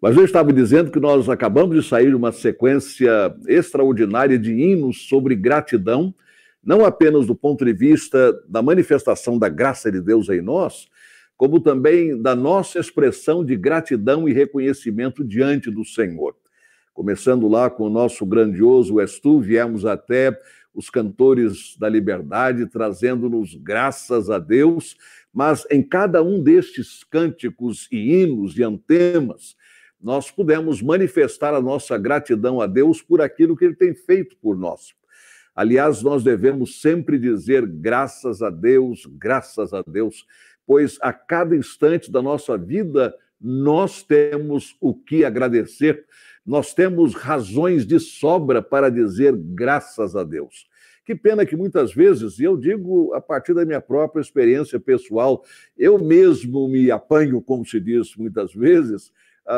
Mas eu estava dizendo que nós acabamos de sair de uma sequência extraordinária de hinos sobre gratidão, não apenas do ponto de vista da manifestação da graça de Deus em nós, como também da nossa expressão de gratidão e reconhecimento diante do Senhor. Começando lá com o nosso grandioso És Tu, viemos até os cantores da liberdade, trazendo-nos graças a Deus, mas em cada um destes cânticos e hinos e antemas, nós pudemos manifestar a nossa gratidão a Deus por aquilo que Ele tem feito por nós. Aliás, nós devemos sempre dizer graças a Deus, graças a Deus, pois a cada instante da nossa vida nós temos o que agradecer, nós temos razões de sobra para dizer graças a Deus. Que pena que muitas vezes, e eu digo a partir da minha própria experiência pessoal, eu mesmo me apanho, como se diz muitas vezes,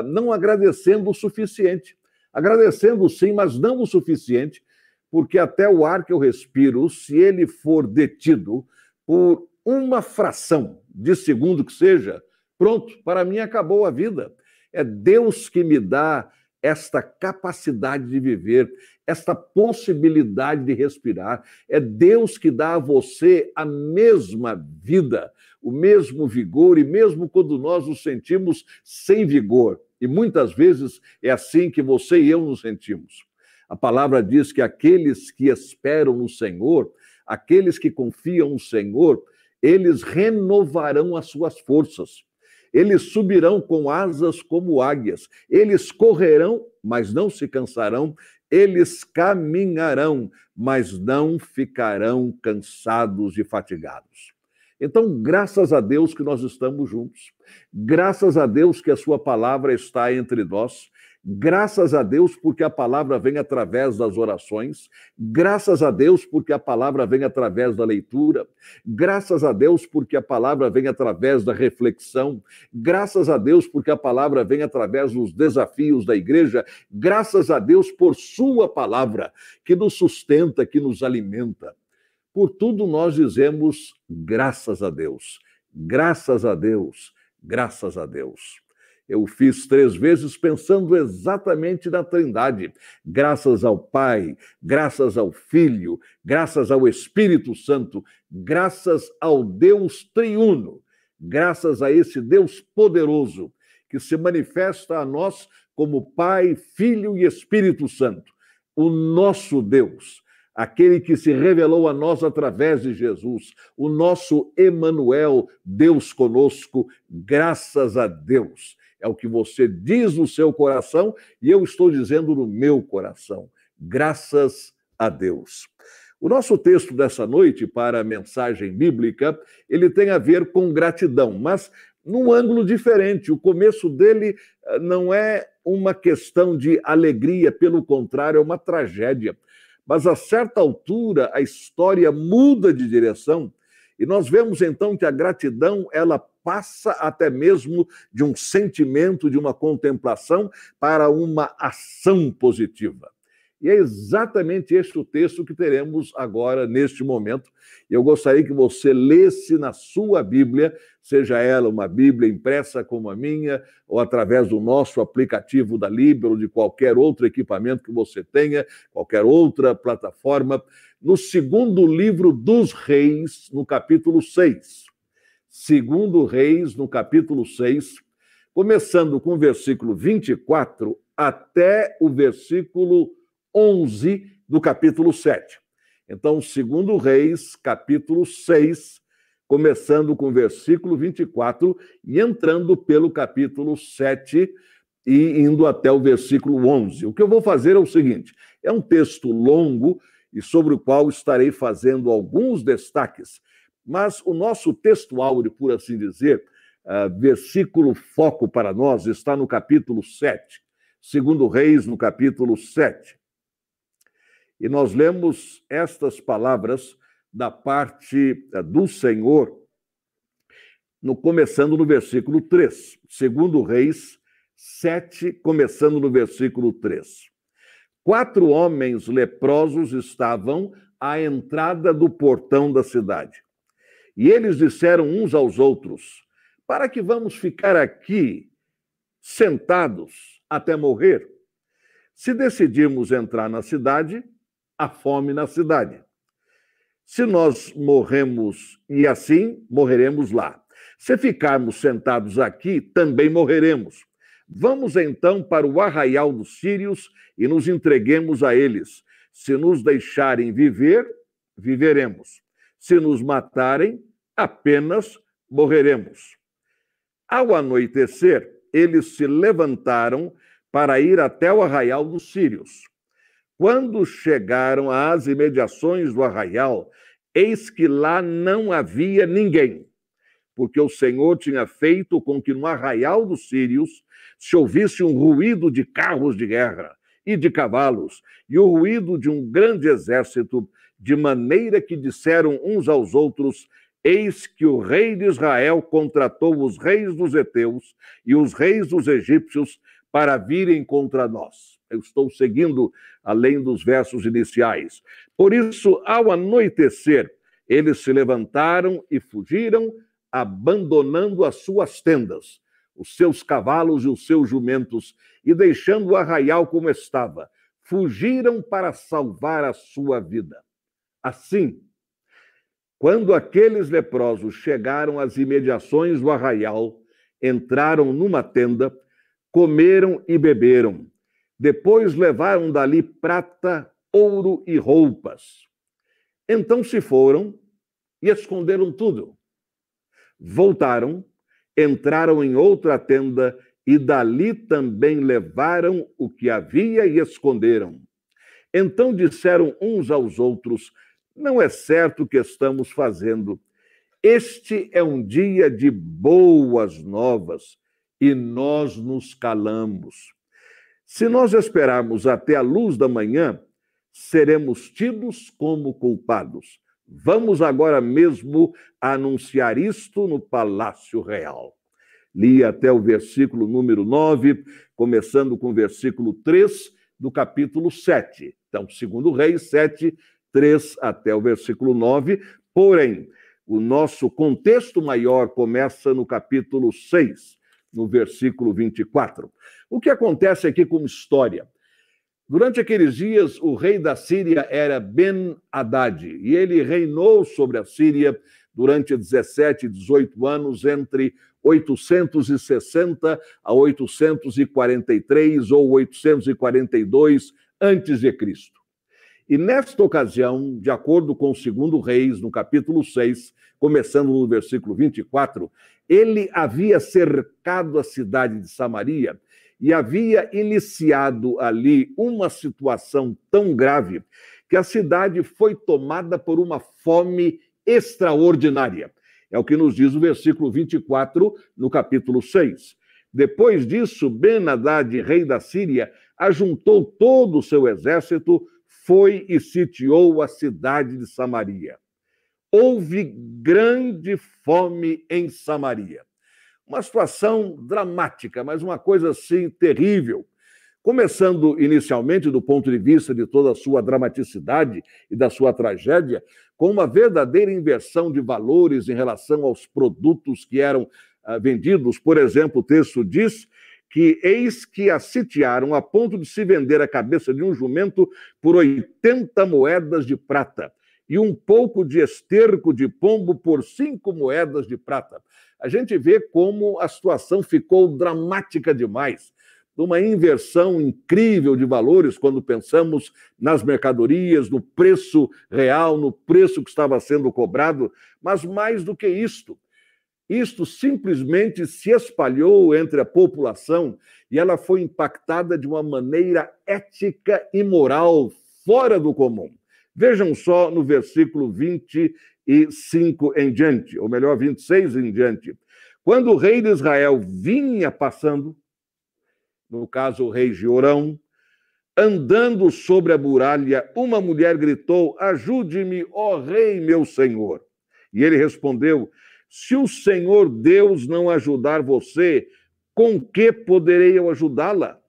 não agradecendo o suficiente. Agradecendo sim, mas não o suficiente, porque até o ar que eu respiro, se ele for detido por uma fração de segundo que seja, pronto, para mim acabou a vida. É Deus que me dá esta capacidade de viver, esta possibilidade de respirar. É Deus que dá a você a mesma vida, o mesmo vigor, e mesmo quando nós nos sentimos sem vigor. E muitas vezes é assim que você e eu nos sentimos. A palavra diz que aqueles que esperam no Senhor, aqueles que confiam no Senhor, eles renovarão as suas forças. Eles subirão com asas como águias. Eles correrão, mas não se cansarão. Eles caminharão, mas não ficarão cansados e fatigados. Então, graças a Deus que nós estamos juntos. Graças a Deus que a sua palavra está entre nós. Graças a Deus porque a palavra vem através das orações, graças a Deus porque a palavra vem através da leitura, graças a Deus porque a palavra vem através da reflexão, graças a Deus porque a palavra vem através dos desafios da igreja, graças a Deus por Sua palavra que nos sustenta, que nos alimenta. Por tudo nós dizemos graças a Deus, graças a Deus, graças a Deus. Eu fiz três vezes pensando exatamente na Trindade. Graças ao Pai, graças ao Filho, graças ao Espírito Santo, graças ao Deus triuno, graças a esse Deus poderoso que se manifesta a nós como Pai, Filho e Espírito Santo. O nosso Deus, aquele que se revelou a nós através de Jesus, o nosso Emanuel, Deus conosco, graças a Deus é o que você diz no seu coração e eu estou dizendo no meu coração. Graças a Deus. O nosso texto dessa noite para a mensagem bíblica, ele tem a ver com gratidão, mas num ângulo diferente. O começo dele eh, não é uma questão de alegria, pelo contrário, é uma tragédia. Mas a certa altura a história muda de direção e nós vemos então que a gratidão ela passa até mesmo de um sentimento, de uma contemplação, para uma ação positiva. E é exatamente este o texto que teremos agora, neste momento. Eu gostaria que você lesse na sua Bíblia, seja ela uma Bíblia impressa como a minha, ou através do nosso aplicativo da Libra, ou de qualquer outro equipamento que você tenha, qualquer outra plataforma, no segundo livro dos Reis, no capítulo 6 segundo Reis, no capítulo 6, começando com o versículo 24 até o versículo 11 do capítulo 7. Então, segundo Reis, capítulo 6, começando com o versículo 24 e entrando pelo capítulo 7 e indo até o versículo 11. O que eu vou fazer é o seguinte: é um texto longo e sobre o qual estarei fazendo alguns destaques mas o nosso texto áureo, por assim dizer, uh, versículo foco para nós, está no capítulo 7, segundo Reis, no capítulo 7. E nós lemos estas palavras da parte uh, do Senhor, no, começando no versículo 3. Segundo Reis 7, começando no versículo 3. Quatro homens leprosos estavam à entrada do portão da cidade. E eles disseram uns aos outros: Para que vamos ficar aqui sentados até morrer. Se decidirmos entrar na cidade, há fome na cidade. Se nós morremos e assim, morreremos lá. Se ficarmos sentados aqui, também morreremos. Vamos então para o arraial dos sírios e nos entreguemos a eles. Se nos deixarem viver, viveremos. Se nos matarem, apenas morreremos. Ao anoitecer, eles se levantaram para ir até o arraial dos sírios. Quando chegaram às imediações do arraial, eis que lá não havia ninguém, porque o Senhor tinha feito com que no arraial dos sírios se ouvisse um ruído de carros de guerra e de cavalos, e o ruído de um grande exército, de maneira que disseram uns aos outros: Eis que o rei de Israel contratou os reis dos heteus e os reis dos egípcios para virem contra nós. Eu estou seguindo além dos versos iniciais. Por isso, ao anoitecer, eles se levantaram e fugiram, abandonando as suas tendas, os seus cavalos e os seus jumentos, e deixando o arraial como estava. Fugiram para salvar a sua vida. Assim, quando aqueles leprosos chegaram às imediações do arraial, entraram numa tenda, comeram e beberam. Depois levaram dali prata, ouro e roupas. Então se foram e esconderam tudo. Voltaram, entraram em outra tenda e dali também levaram o que havia e esconderam. Então disseram uns aos outros: não é certo o que estamos fazendo. Este é um dia de boas novas e nós nos calamos. Se nós esperarmos até a luz da manhã, seremos tidos como culpados. Vamos agora mesmo anunciar isto no Palácio Real. Li até o versículo número 9, começando com o versículo 3 do capítulo 7. Então, segundo Reis 7, 3 até o versículo 9. Porém, o nosso contexto maior começa no capítulo 6, no versículo 24. O que acontece aqui como história? Durante aqueles dias, o rei da Síria era Ben-Hadad, e ele reinou sobre a Síria durante 17 e 18 anos, entre 860 a 843 ou 842 antes de Cristo. E nesta ocasião, de acordo com o segundo Reis, no capítulo 6, começando no versículo 24, ele havia cercado a cidade de Samaria e havia iniciado ali uma situação tão grave que a cidade foi tomada por uma fome extraordinária. É o que nos diz o versículo 24, no capítulo 6. Depois disso, Ben-Hadad, rei da Síria, ajuntou todo o seu exército foi e sitiou a cidade de Samaria. Houve grande fome em Samaria. Uma situação dramática, mas uma coisa assim terrível. Começando inicialmente do ponto de vista de toda a sua dramaticidade e da sua tragédia, com uma verdadeira inversão de valores em relação aos produtos que eram ah, vendidos. Por exemplo, o texto diz que eis que a sitiaram a ponto de se vender a cabeça de um jumento por 80 moedas de prata e um pouco de esterco de pombo por cinco moedas de prata. A gente vê como a situação ficou dramática demais. Uma inversão incrível de valores quando pensamos nas mercadorias, no preço real, no preço que estava sendo cobrado, mas mais do que isto, isto simplesmente se espalhou entre a população e ela foi impactada de uma maneira ética e moral fora do comum. Vejam só no versículo 25 em diante, ou melhor, 26 em diante. Quando o rei de Israel vinha passando, no caso o rei Jorão, andando sobre a muralha, uma mulher gritou: Ajude-me, ó rei, meu senhor. E ele respondeu: se o Senhor Deus não ajudar você, com que poderei eu ajudá-la?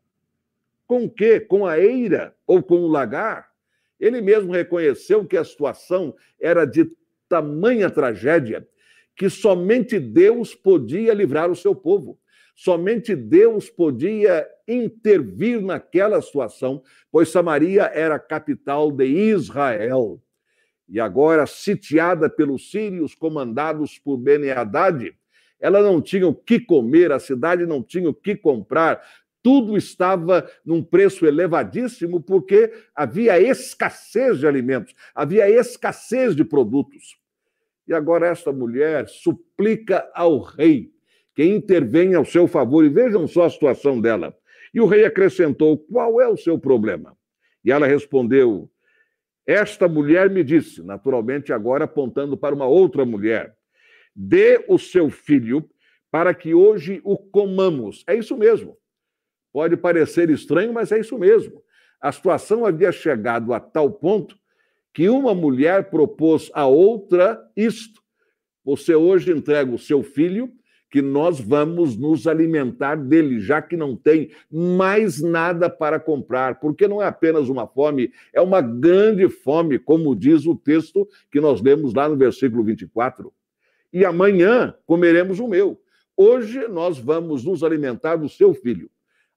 Com que? Com a eira ou com o lagar? Ele mesmo reconheceu que a situação era de tamanha tragédia que somente Deus podia livrar o seu povo. Somente Deus podia intervir naquela situação, pois Samaria era a capital de Israel. E agora, sitiada pelos sírios comandados por Beni-Haddad, ela não tinha o que comer, a cidade não tinha o que comprar, tudo estava num preço elevadíssimo porque havia escassez de alimentos, havia escassez de produtos. E agora esta mulher suplica ao rei que intervenha ao seu favor, e vejam só a situação dela. E o rei acrescentou: Qual é o seu problema? E ela respondeu: Esta mulher me disse, naturalmente agora apontando para uma outra mulher: Dê o seu filho para que hoje o comamos. É isso mesmo. Pode parecer estranho, mas é isso mesmo. A situação havia chegado a tal ponto que uma mulher propôs a outra isto: você hoje entrega o seu filho, que nós vamos nos alimentar dele, já que não tem mais nada para comprar, porque não é apenas uma fome, é uma grande fome, como diz o texto que nós lemos lá no versículo 24. E amanhã comeremos o meu. Hoje nós vamos nos alimentar do seu filho.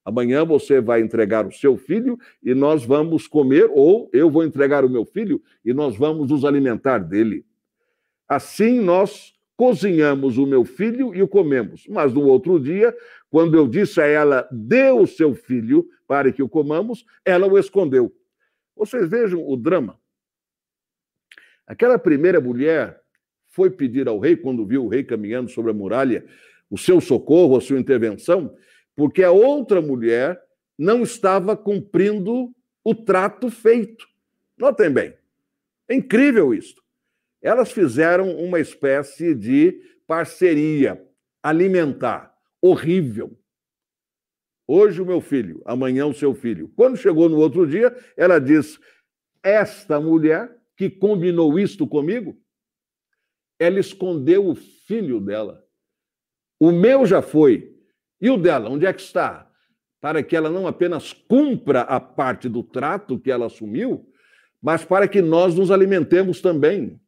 Amanhã você vai entregar o seu filho e nós vamos comer, ou eu vou entregar o meu filho e nós vamos nos alimentar dele. Assim nós cozinhamos o meu filho e o comemos. Mas no outro dia, quando eu disse a ela, dê o seu filho para que o comamos, ela o escondeu. Vocês vejam o drama. Aquela primeira mulher foi pedir ao rei, quando viu o rei caminhando sobre a muralha, o seu socorro, a sua intervenção, porque a outra mulher não estava cumprindo o trato feito. Notem bem, é incrível isso. Elas fizeram uma espécie de parceria alimentar horrível. Hoje o meu filho, amanhã o seu filho. Quando chegou no outro dia, ela diz: Esta mulher que combinou isto comigo, ela escondeu o filho dela. O meu já foi, e o dela, onde é que está? Para que ela não apenas cumpra a parte do trato que ela assumiu, mas para que nós nos alimentemos também.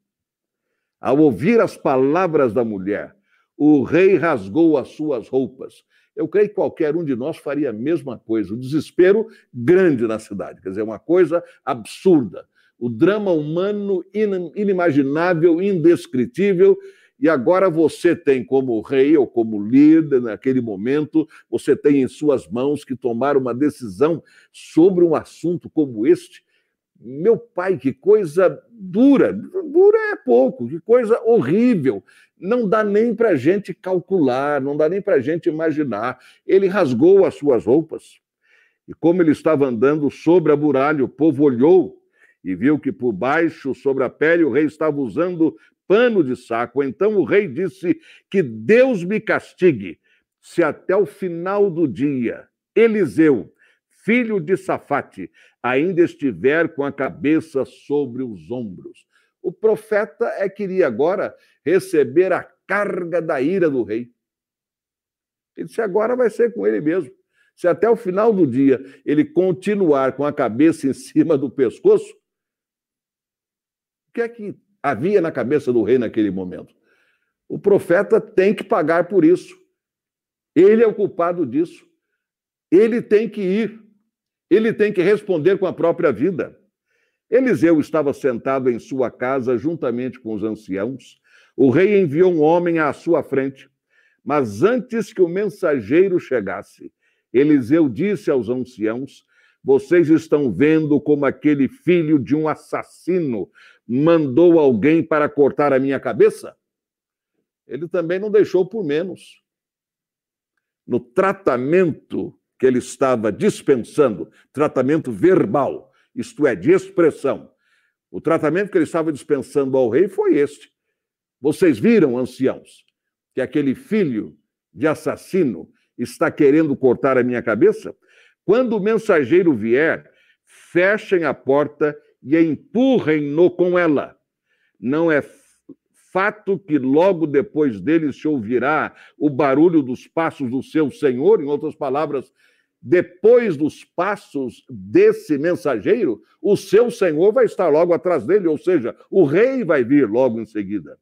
Ao ouvir as palavras da mulher, o rei rasgou as suas roupas. Eu creio que qualquer um de nós faria a mesma coisa. O desespero grande na cidade, quer dizer, uma coisa absurda. O drama humano inimaginável, indescritível, e agora você tem como rei ou como líder naquele momento, você tem em suas mãos que tomar uma decisão sobre um assunto como este. Meu pai, que coisa dura, dura é pouco, que coisa horrível. Não dá nem para a gente calcular, não dá nem para a gente imaginar. Ele rasgou as suas roupas. E como ele estava andando sobre a muralha, o povo olhou e viu que por baixo, sobre a pele, o rei estava usando pano de saco. Então o rei disse: Que Deus me castigue, se até o final do dia Eliseu, filho de Safate, ainda estiver com a cabeça sobre os ombros. O profeta é que iria agora receber a carga da ira do rei. Ele disse: agora vai ser com ele mesmo. Se até o final do dia ele continuar com a cabeça em cima do pescoço, o que é que havia na cabeça do rei naquele momento. O profeta tem que pagar por isso. Ele é o culpado disso. Ele tem que ir. Ele tem que responder com a própria vida. Eliseu estava sentado em sua casa juntamente com os anciãos. O rei enviou um homem à sua frente. Mas antes que o mensageiro chegasse, Eliseu disse aos anciãos: Vocês estão vendo como aquele filho de um assassino mandou alguém para cortar a minha cabeça, ele também não deixou por menos. No tratamento que ele estava dispensando, tratamento verbal, isto é, de expressão, o tratamento que ele estava dispensando ao rei foi este. Vocês viram, anciãos, que aquele filho de assassino está querendo cortar a minha cabeça? Quando o mensageiro vier, fechem a porta e empurrem-no com ela. Não é fato que logo depois dele se ouvirá o barulho dos passos do seu senhor, em outras palavras, depois dos passos desse mensageiro, o seu senhor vai estar logo atrás dele, ou seja, o rei vai vir logo em seguida.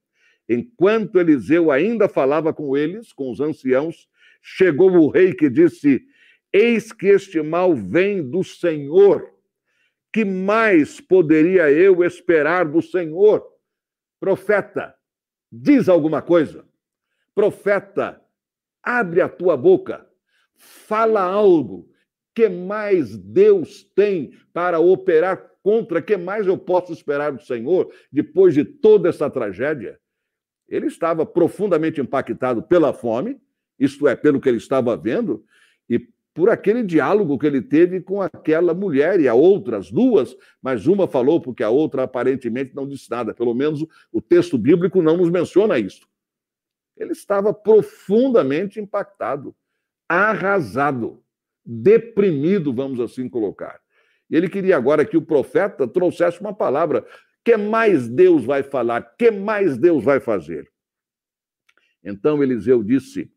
Enquanto Eliseu ainda falava com eles, com os anciãos, chegou o rei que disse: Eis que este mal vem do Senhor. Que mais poderia eu esperar do Senhor? Profeta, diz alguma coisa. Profeta, abre a tua boca, fala algo. Que mais Deus tem para operar contra? Que mais eu posso esperar do Senhor depois de toda essa tragédia? Ele estava profundamente impactado pela fome, isto é, pelo que ele estava vendo, e por aquele diálogo que ele teve com aquela mulher e a outra, as duas, mas uma falou porque a outra aparentemente não disse nada. Pelo menos o texto bíblico não nos menciona isso. Ele estava profundamente impactado, arrasado, deprimido, vamos assim colocar. Ele queria agora que o profeta trouxesse uma palavra. Que mais Deus vai falar? Que mais Deus vai fazer? Então Eliseu disse: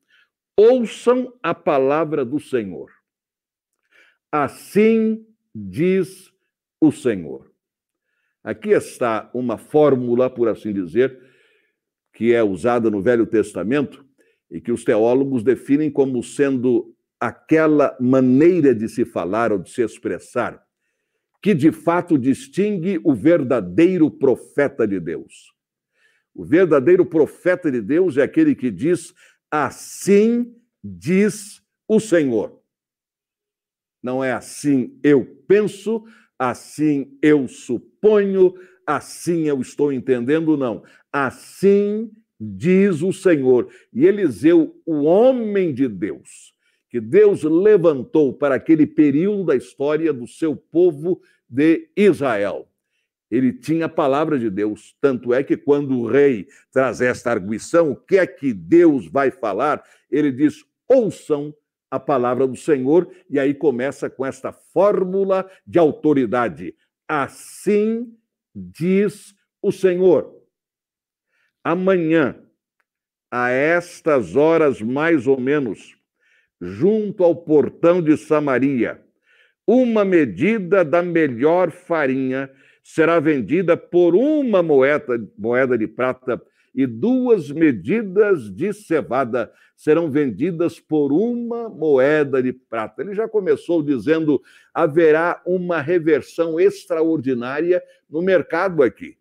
Ouçam a palavra do Senhor. Assim diz o Senhor. Aqui está uma fórmula, por assim dizer, que é usada no Velho Testamento e que os teólogos definem como sendo aquela maneira de se falar ou de se expressar que de fato distingue o verdadeiro profeta de Deus. O verdadeiro profeta de Deus é aquele que diz Assim diz o Senhor. Não é assim eu penso, assim eu suponho, assim eu estou entendendo, não. Assim diz o Senhor. E Eliseu, o homem de Deus, que Deus levantou para aquele período da história do seu povo de Israel ele tinha a palavra de Deus. Tanto é que quando o rei traz esta arguição, o que é que Deus vai falar? Ele diz: ouçam a palavra do Senhor, e aí começa com esta fórmula de autoridade. Assim diz o Senhor. Amanhã, a estas horas mais ou menos, junto ao portão de Samaria, uma medida da melhor farinha será vendida por uma moeda, moeda de prata e duas medidas de cevada serão vendidas por uma moeda de prata. Ele já começou dizendo: haverá uma reversão extraordinária no mercado aqui.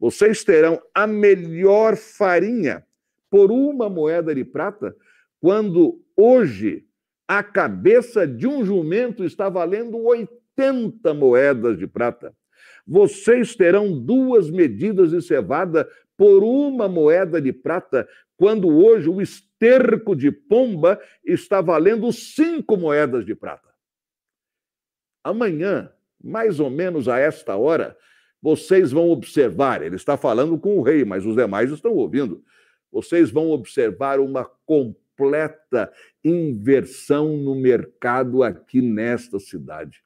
Vocês terão a melhor farinha por uma moeda de prata, quando hoje a cabeça de um jumento está valendo 80 moedas de prata. Vocês terão duas medidas de cevada por uma moeda de prata, quando hoje o esterco de pomba está valendo cinco moedas de prata. Amanhã, mais ou menos a esta hora, vocês vão observar, ele está falando com o rei, mas os demais estão ouvindo. Vocês vão observar uma completa inversão no mercado aqui nesta cidade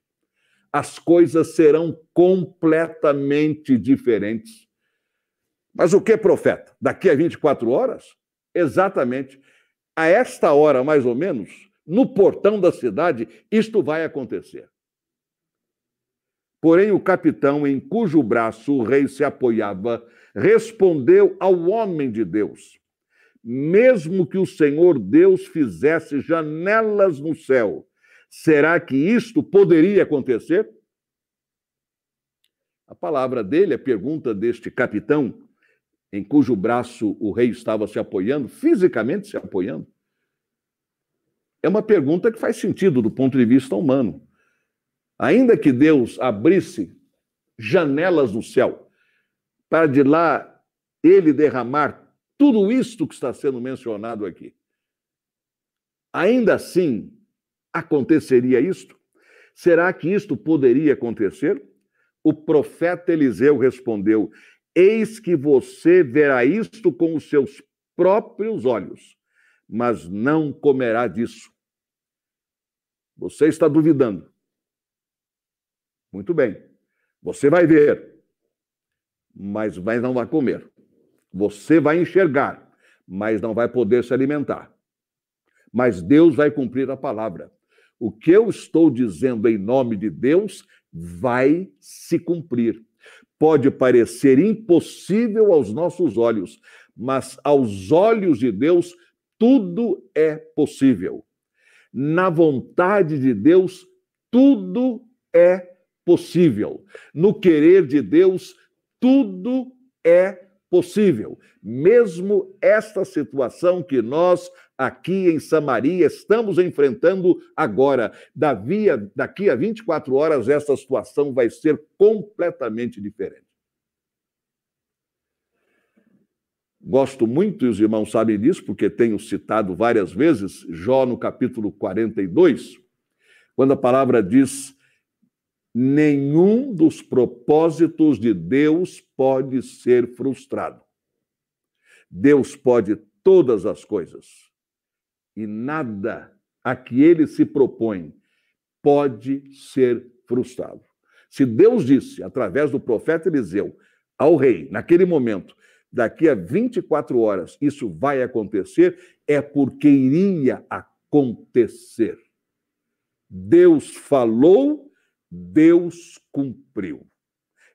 as coisas serão completamente diferentes. Mas o que, profeta? Daqui a 24 horas? Exatamente. A esta hora, mais ou menos, no portão da cidade, isto vai acontecer. Porém, o capitão, em cujo braço o rei se apoiava, respondeu ao homem de Deus: Mesmo que o Senhor Deus fizesse janelas no céu Será que isto poderia acontecer? A palavra dele, a pergunta deste capitão, em cujo braço o rei estava se apoiando, fisicamente se apoiando, é uma pergunta que faz sentido do ponto de vista humano. Ainda que Deus abrisse janelas no céu, para de lá ele derramar tudo isto que está sendo mencionado aqui, ainda assim, Aconteceria isto? Será que isto poderia acontecer? O profeta Eliseu respondeu: Eis que você verá isto com os seus próprios olhos, mas não comerá disso. Você está duvidando. Muito bem. Você vai ver, mas, não vai comer. Você vai enxergar, mas não vai poder se alimentar. Mas Deus vai cumprir a palavra. O que eu estou dizendo em nome de Deus vai se cumprir. Pode parecer impossível aos nossos olhos, mas aos olhos de Deus tudo é possível. Na vontade de Deus, tudo é possível. No querer de Deus, tudo é possível. Mesmo esta situação que nós aqui em Samaria estamos enfrentando agora, daqui a 24 horas, esta situação vai ser completamente diferente. Gosto muito, e os irmãos sabem disso, porque tenho citado várias vezes, Jó no capítulo 42, quando a palavra diz: nenhum dos propósitos de Deus pode ser frustrado. Deus pode todas as coisas. E nada a que ele se propõe pode ser frustrado. Se Deus disse, através do profeta Eliseu, ao rei, naquele momento, daqui a 24 horas isso vai acontecer, é porque iria acontecer. Deus falou, Deus cumpriu.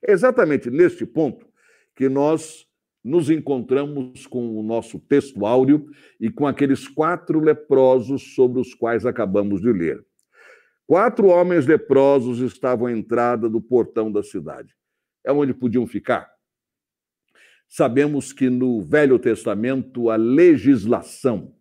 É exatamente neste ponto que nós nos encontramos com o nosso texto áureo e com aqueles quatro leprosos sobre os quais acabamos de ler. Quatro homens leprosos estavam à entrada do portão da cidade. É onde podiam ficar. Sabemos que no Velho Testamento a legislação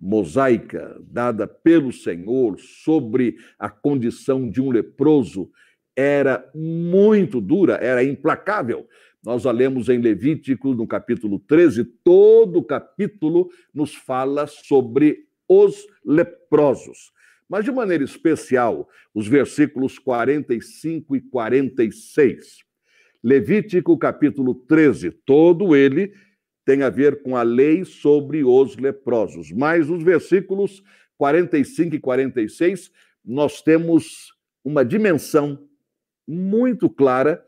mosaica dada pelo Senhor sobre a condição de um leproso era muito dura, era implacável. Nós a lemos em Levítico, no capítulo 13, todo o capítulo nos fala sobre os leprosos. Mas de maneira especial, os versículos 45 e 46. Levítico capítulo 13, todo ele tem a ver com a lei sobre os leprosos. Mas os versículos 45 e 46, nós temos uma dimensão muito clara,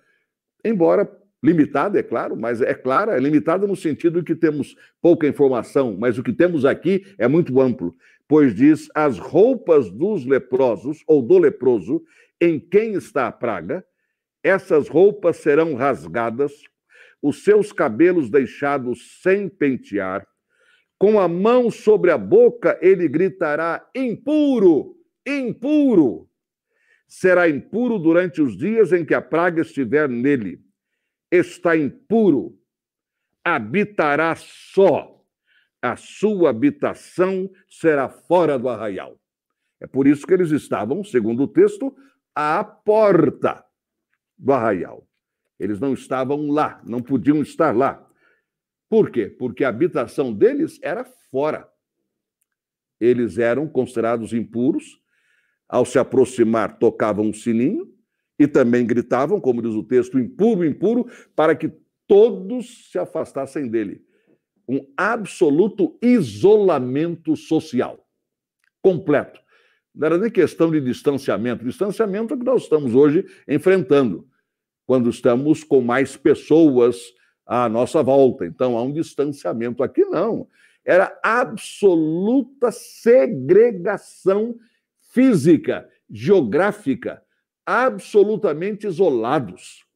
embora limitada, é claro, mas é clara, é limitada no sentido que temos pouca informação, mas o que temos aqui é muito amplo, pois diz: as roupas dos leprosos ou do leproso em quem está a praga essas roupas serão rasgadas, os seus cabelos deixados sem pentear. Com a mão sobre a boca, ele gritará: impuro, impuro. Será impuro durante os dias em que a praga estiver nele. Está impuro, habitará só. A sua habitação será fora do arraial. É por isso que eles estavam, segundo o texto, à porta do arraial. Eles não estavam lá, não podiam estar lá. Por quê? Porque a habitação deles era fora. Eles eram considerados impuros. Ao se aproximar, tocavam um sininho e também gritavam, como diz o texto, impuro, impuro, para que todos se afastassem dele. Um absoluto isolamento social. Completo. Não era nem questão de distanciamento. Distanciamento é o que nós estamos hoje enfrentando quando estamos com mais pessoas à nossa volta. Então há um distanciamento. Aqui não. Era absoluta segregação física, geográfica, absolutamente isolados.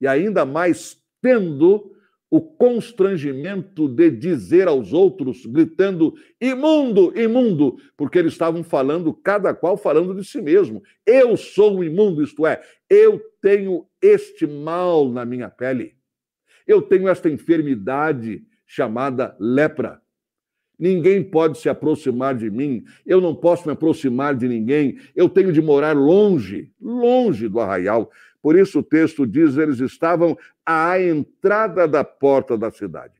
E ainda mais tendo o constrangimento de dizer aos outros, gritando imundo, imundo, porque eles estavam falando, cada qual falando de si mesmo. Eu sou um imundo, isto é, eu tenho este mal na minha pele. Eu tenho esta enfermidade chamada lepra. Ninguém pode se aproximar de mim, eu não posso me aproximar de ninguém, eu tenho de morar longe, longe do arraial. Por isso o texto diz: eles estavam à entrada da porta da cidade.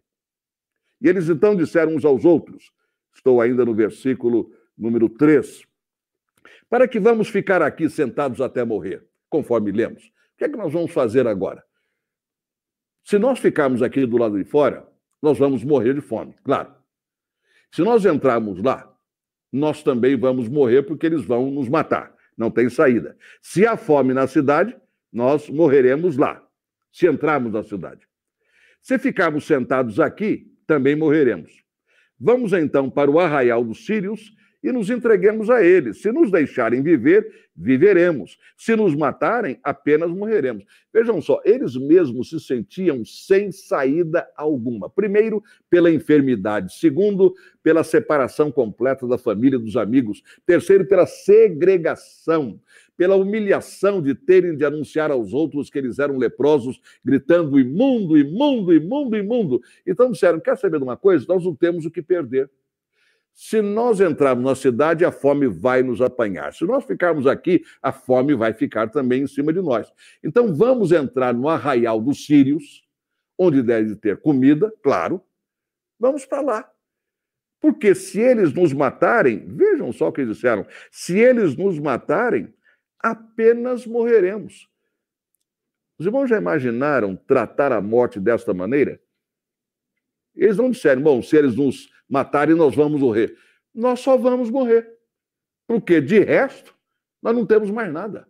E eles então disseram uns aos outros, estou ainda no versículo número 3, para que vamos ficar aqui sentados até morrer, conforme lemos. O que é que nós vamos fazer agora? Se nós ficarmos aqui do lado de fora, nós vamos morrer de fome, claro. Se nós entrarmos lá, nós também vamos morrer porque eles vão nos matar. Não tem saída. Se há fome na cidade, nós morreremos lá, se entrarmos na cidade. Se ficarmos sentados aqui, também morreremos. Vamos então para o arraial dos sírios e nos entreguemos a eles. Se nos deixarem viver, viveremos. Se nos matarem, apenas morreremos. Vejam só, eles mesmos se sentiam sem saída alguma. Primeiro, pela enfermidade. Segundo, pela separação completa da família e dos amigos. Terceiro, pela segregação. Pela humilhação de terem de anunciar aos outros que eles eram leprosos, gritando imundo, imundo, imundo, imundo. Então disseram: quer saber de uma coisa? Nós não temos o que perder. Se nós entrarmos na cidade, a fome vai nos apanhar. Se nós ficarmos aqui, a fome vai ficar também em cima de nós. Então vamos entrar no arraial dos sírios, onde deve ter comida, claro. Vamos para lá. Porque se eles nos matarem, vejam só o que eles disseram: se eles nos matarem, apenas morreremos. Os irmãos já imaginaram tratar a morte desta maneira? Eles não disseram, bom, se eles nos matarem, nós vamos morrer. Nós só vamos morrer. Porque, de resto, nós não temos mais nada.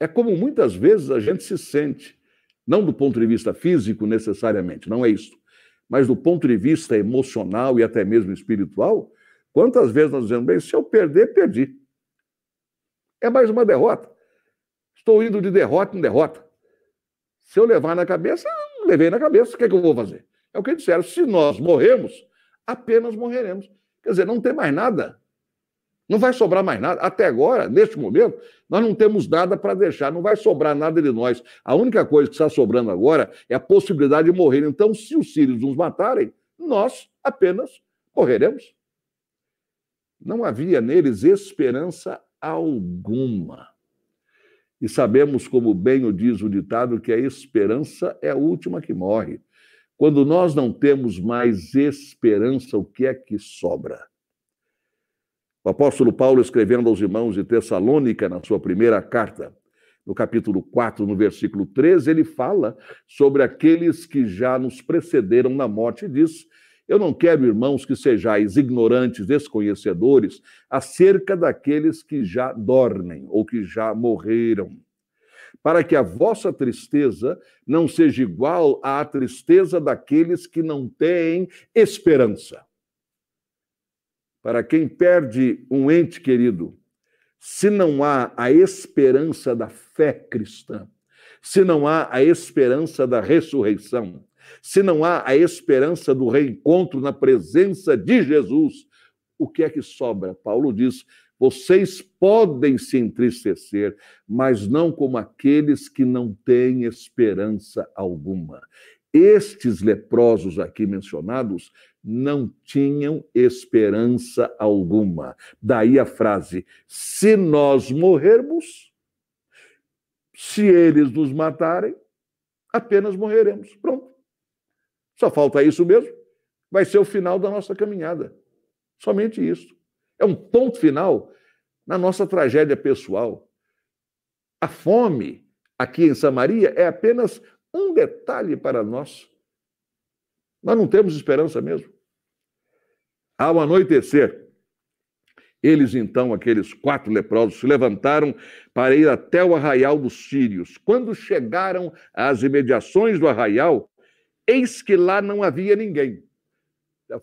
É como muitas vezes a gente se sente, não do ponto de vista físico necessariamente, não é isso, mas do ponto de vista emocional e até mesmo espiritual. Quantas vezes nós dizemos, bem, se eu perder, perdi. É mais uma derrota. Estou indo de derrota em derrota. Se eu levar na cabeça, levei na cabeça, o que, é que eu vou fazer? É o que disseram: se nós morremos, apenas morreremos. Quer dizer, não tem mais nada. Não vai sobrar mais nada. Até agora, neste momento, nós não temos nada para deixar, não vai sobrar nada de nós. A única coisa que está sobrando agora é a possibilidade de morrer. Então, se os sírios nos matarem, nós apenas morreremos. Não havia neles esperança alguma. E sabemos, como bem o diz o ditado, que a esperança é a última que morre. Quando nós não temos mais esperança, o que é que sobra? O apóstolo Paulo, escrevendo aos irmãos de Tessalônica, na sua primeira carta, no capítulo 4, no versículo 13, ele fala sobre aqueles que já nos precederam na morte e diz: Eu não quero, irmãos, que sejais ignorantes, desconhecedores, acerca daqueles que já dormem ou que já morreram para que a vossa tristeza não seja igual à tristeza daqueles que não têm esperança. Para quem perde um ente querido, se não há a esperança da fé cristã, se não há a esperança da ressurreição, se não há a esperança do reencontro na presença de Jesus, o que é que sobra? Paulo diz: vocês podem se entristecer, mas não como aqueles que não têm esperança alguma. Estes leprosos aqui mencionados não tinham esperança alguma. Daí a frase: se nós morrermos, se eles nos matarem, apenas morreremos. Pronto. Só falta isso mesmo. Vai ser o final da nossa caminhada. Somente isso. É um ponto final na nossa tragédia pessoal. A fome aqui em Samaria é apenas um detalhe para nós. Nós não temos esperança mesmo. Ao anoitecer, eles então, aqueles quatro leprosos, se levantaram para ir até o arraial dos sírios. Quando chegaram às imediações do arraial, eis que lá não havia ninguém.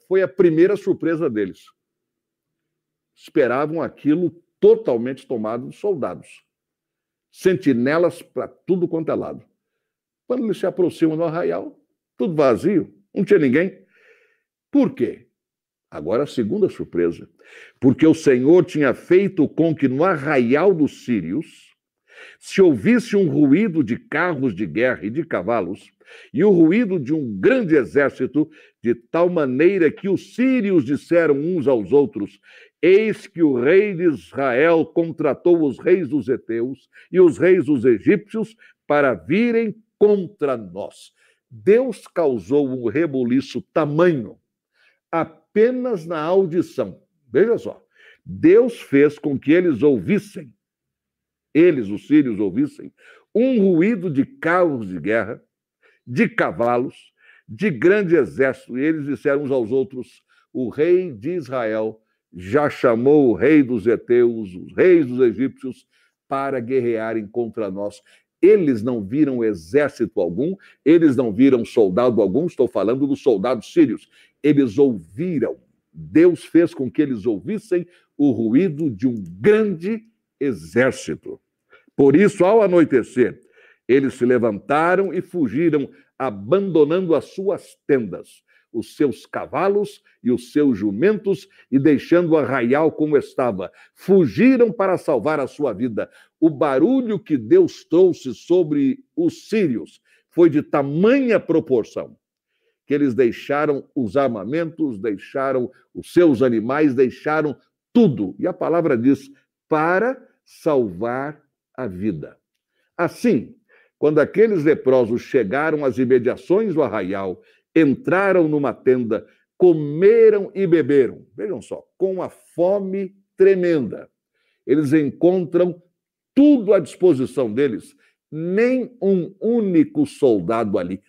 Foi a primeira surpresa deles esperavam aquilo totalmente tomado de soldados. Sentinelas para tudo quanto é lado. Quando eles se aproximam do arraial, tudo vazio, não tinha ninguém. Por quê? Agora a segunda surpresa. Porque o Senhor tinha feito com que no arraial dos sírios se ouvisse um ruído de carros de guerra e de cavalos, e o ruído de um grande exército, de tal maneira que os sírios disseram uns aos outros: Eis que o rei de Israel contratou os reis dos heteus e os reis dos egípcios para virem contra nós. Deus causou um rebuliço tamanho apenas na audição. Veja só. Deus fez com que eles ouvissem, eles, os sírios, ouvissem, um ruído de carros de guerra, de cavalos, de grande exército. E eles disseram uns aos outros: o rei de Israel já chamou o rei dos heteus, os reis dos egípcios, para guerrearem contra nós. Eles não viram exército algum, eles não viram soldado algum, estou falando dos soldados sírios. Eles ouviram Deus fez com que eles ouvissem o ruído de um grande exército. Por isso, ao anoitecer, eles se levantaram e fugiram, abandonando as suas tendas, os seus cavalos e os seus jumentos, e deixando o arraial como estava. Fugiram para salvar a sua vida. O barulho que Deus trouxe sobre os sírios foi de tamanha proporção que eles deixaram os armamentos, deixaram os seus animais, deixaram tudo. E a palavra diz: para salvar a vida. Assim, quando aqueles leprosos chegaram às imediações do arraial, entraram numa tenda, comeram e beberam. Vejam só, com a fome tremenda. Eles encontram tudo à disposição deles, nem um único soldado ali.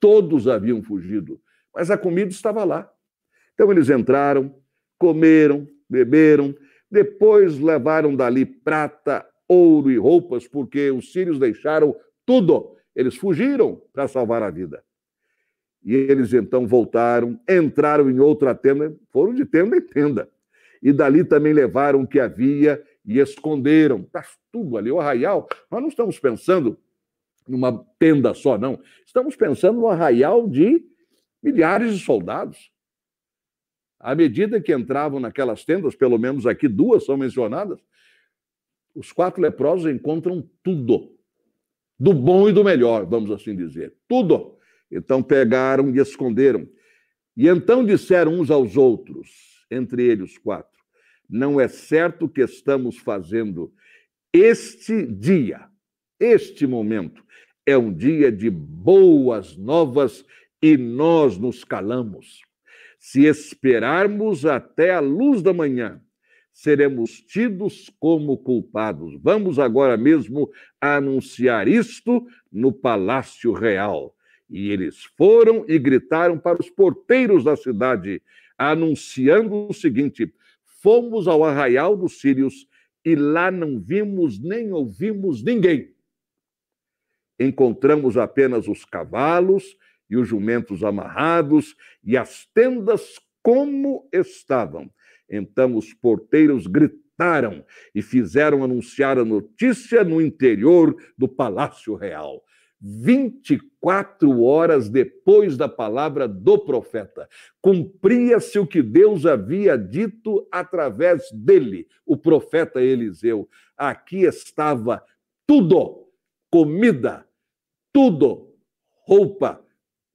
Todos haviam fugido, mas a comida estava lá. Então eles entraram, comeram, beberam, depois levaram dali prata, ouro e roupas, porque os sírios deixaram tudo. Eles fugiram para salvar a vida. E eles então voltaram, entraram em outra tenda, foram de tenda em tenda. E dali também levaram o que havia e esconderam. Está tudo ali, o arraial. Nós não estamos pensando numa tenda só, não. Estamos pensando no arraial de milhares de soldados. À medida que entravam naquelas tendas, pelo menos aqui duas são mencionadas, os quatro leprosos encontram tudo. Do bom e do melhor, vamos assim dizer. Tudo. Então pegaram e esconderam. E então disseram uns aos outros, entre eles quatro: Não é certo que estamos fazendo este dia, este momento, é um dia de boas novas e nós nos calamos. Se esperarmos até a luz da manhã, seremos tidos como culpados. Vamos agora mesmo anunciar isto no palácio real. E eles foram e gritaram para os porteiros da cidade, anunciando o seguinte: Fomos ao arraial dos sírios e lá não vimos nem ouvimos ninguém encontramos apenas os cavalos e os jumentos amarrados e as tendas como estavam. Então os porteiros gritaram e fizeram anunciar a notícia no interior do palácio real. 24 horas depois da palavra do profeta, cumpria-se o que Deus havia dito através dele, o profeta Eliseu. Aqui estava tudo: comida, tudo, roupa,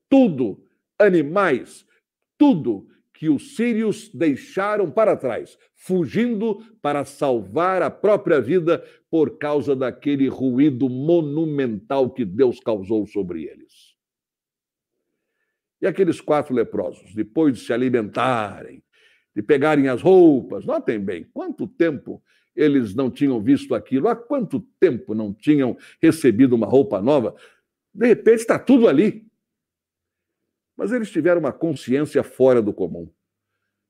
tudo, animais, tudo que os sírios deixaram para trás, fugindo para salvar a própria vida por causa daquele ruído monumental que Deus causou sobre eles. E aqueles quatro leprosos, depois de se alimentarem, de pegarem as roupas, notem bem, quanto tempo eles não tinham visto aquilo, há quanto tempo não tinham recebido uma roupa nova, de repente está tudo ali. Mas eles tiveram uma consciência fora do comum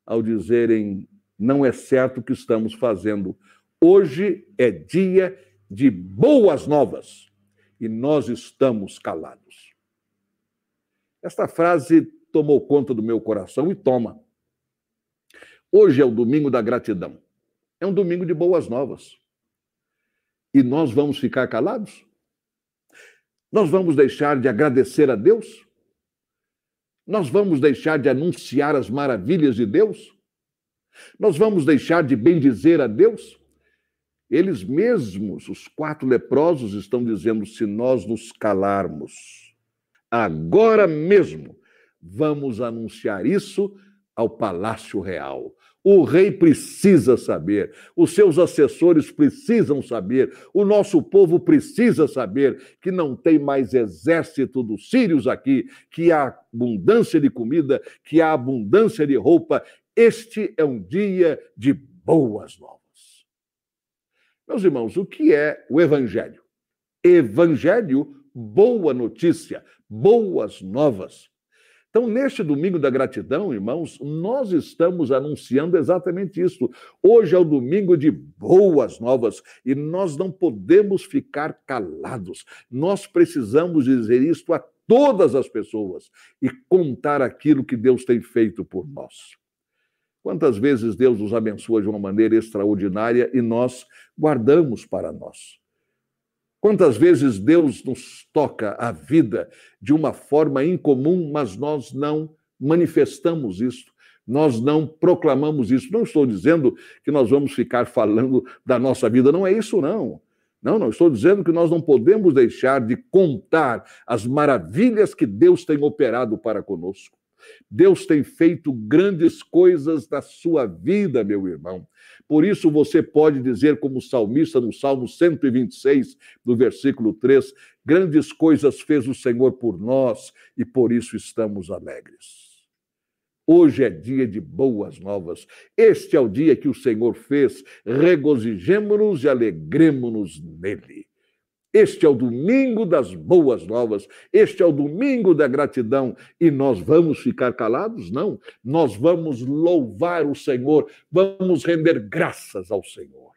ao dizerem: não é certo o que estamos fazendo. Hoje é dia de boas novas e nós estamos calados. Esta frase tomou conta do meu coração e toma. Hoje é o domingo da gratidão. É um domingo de boas novas. E nós vamos ficar calados? Nós vamos deixar de agradecer a Deus? Nós vamos deixar de anunciar as maravilhas de Deus? Nós vamos deixar de bendizer a Deus? Eles mesmos, os quatro leprosos, estão dizendo: se nós nos calarmos, agora mesmo, vamos anunciar isso ao palácio real. O rei precisa saber, os seus assessores precisam saber, o nosso povo precisa saber que não tem mais exército dos sírios aqui, que há abundância de comida, que há abundância de roupa. Este é um dia de boas novas. Meus irmãos, o que é o evangelho? Evangelho, boa notícia, boas novas. Então, neste domingo da gratidão, irmãos, nós estamos anunciando exatamente isso. Hoje é o domingo de boas novas e nós não podemos ficar calados. Nós precisamos dizer isto a todas as pessoas e contar aquilo que Deus tem feito por nós. Quantas vezes Deus nos abençoa de uma maneira extraordinária e nós guardamos para nós? Quantas vezes Deus nos toca a vida de uma forma incomum, mas nós não manifestamos isso, nós não proclamamos isso. Não estou dizendo que nós vamos ficar falando da nossa vida, não é isso, não. Não, não estou dizendo que nós não podemos deixar de contar as maravilhas que Deus tem operado para conosco. Deus tem feito grandes coisas na sua vida, meu irmão. Por isso você pode dizer, como salmista no Salmo 126, no versículo 3, grandes coisas fez o Senhor por nós e por isso estamos alegres. Hoje é dia de boas novas. Este é o dia que o Senhor fez. Regozijemo-nos e alegremos-nos nele. Este é o domingo das boas novas. Este é o domingo da gratidão. E nós vamos ficar calados? Não. Nós vamos louvar o Senhor. Vamos render graças ao Senhor.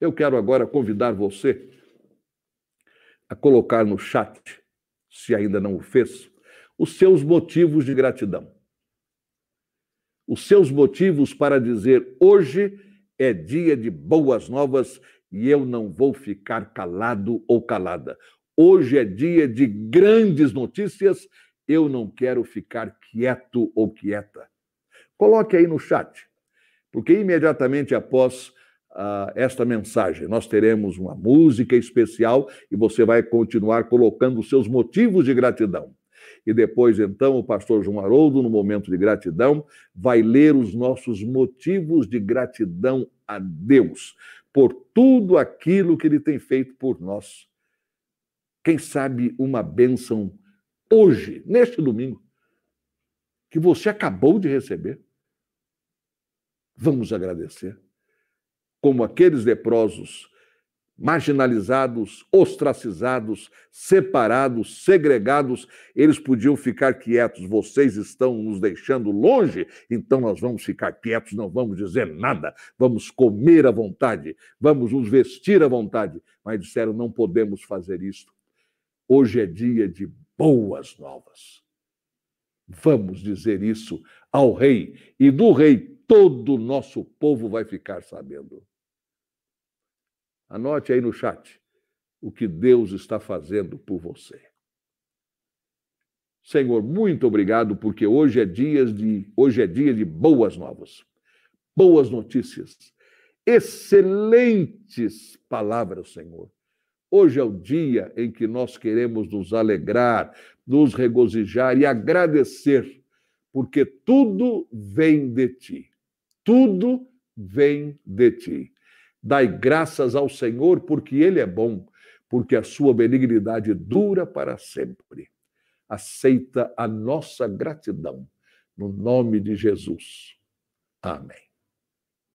Eu quero agora convidar você a colocar no chat, se ainda não o fez, os seus motivos de gratidão. Os seus motivos para dizer: hoje é dia de boas novas e eu não vou ficar calado ou calada. Hoje é dia de grandes notícias, eu não quero ficar quieto ou quieta. Coloque aí no chat, porque imediatamente após uh, esta mensagem nós teremos uma música especial e você vai continuar colocando os seus motivos de gratidão. E depois, então, o pastor João Haroldo, no momento de gratidão, vai ler os nossos motivos de gratidão a Deus por tudo aquilo que ele tem feito por nós. Quem sabe uma bênção hoje, neste domingo, que você acabou de receber. Vamos agradecer. Como aqueles leprosos marginalizados, ostracizados, separados, segregados, eles podiam ficar quietos. Vocês estão nos deixando longe, então nós vamos ficar quietos, não vamos dizer nada, vamos comer à vontade, vamos nos vestir à vontade. Mas disseram: não podemos fazer isto. Hoje é dia de boas novas. Vamos dizer isso ao rei, e do rei todo o nosso povo vai ficar sabendo. Anote aí no chat o que Deus está fazendo por você. Senhor, muito obrigado porque hoje é dia de hoje é dia de boas novas, boas notícias, excelentes palavras, Senhor. Hoje é o dia em que nós queremos nos alegrar, nos regozijar e agradecer, porque tudo vem de ti. Tudo vem de ti. Dai graças ao Senhor, porque Ele é bom, porque a sua benignidade dura para sempre. Aceita a nossa gratidão, no nome de Jesus. Amém.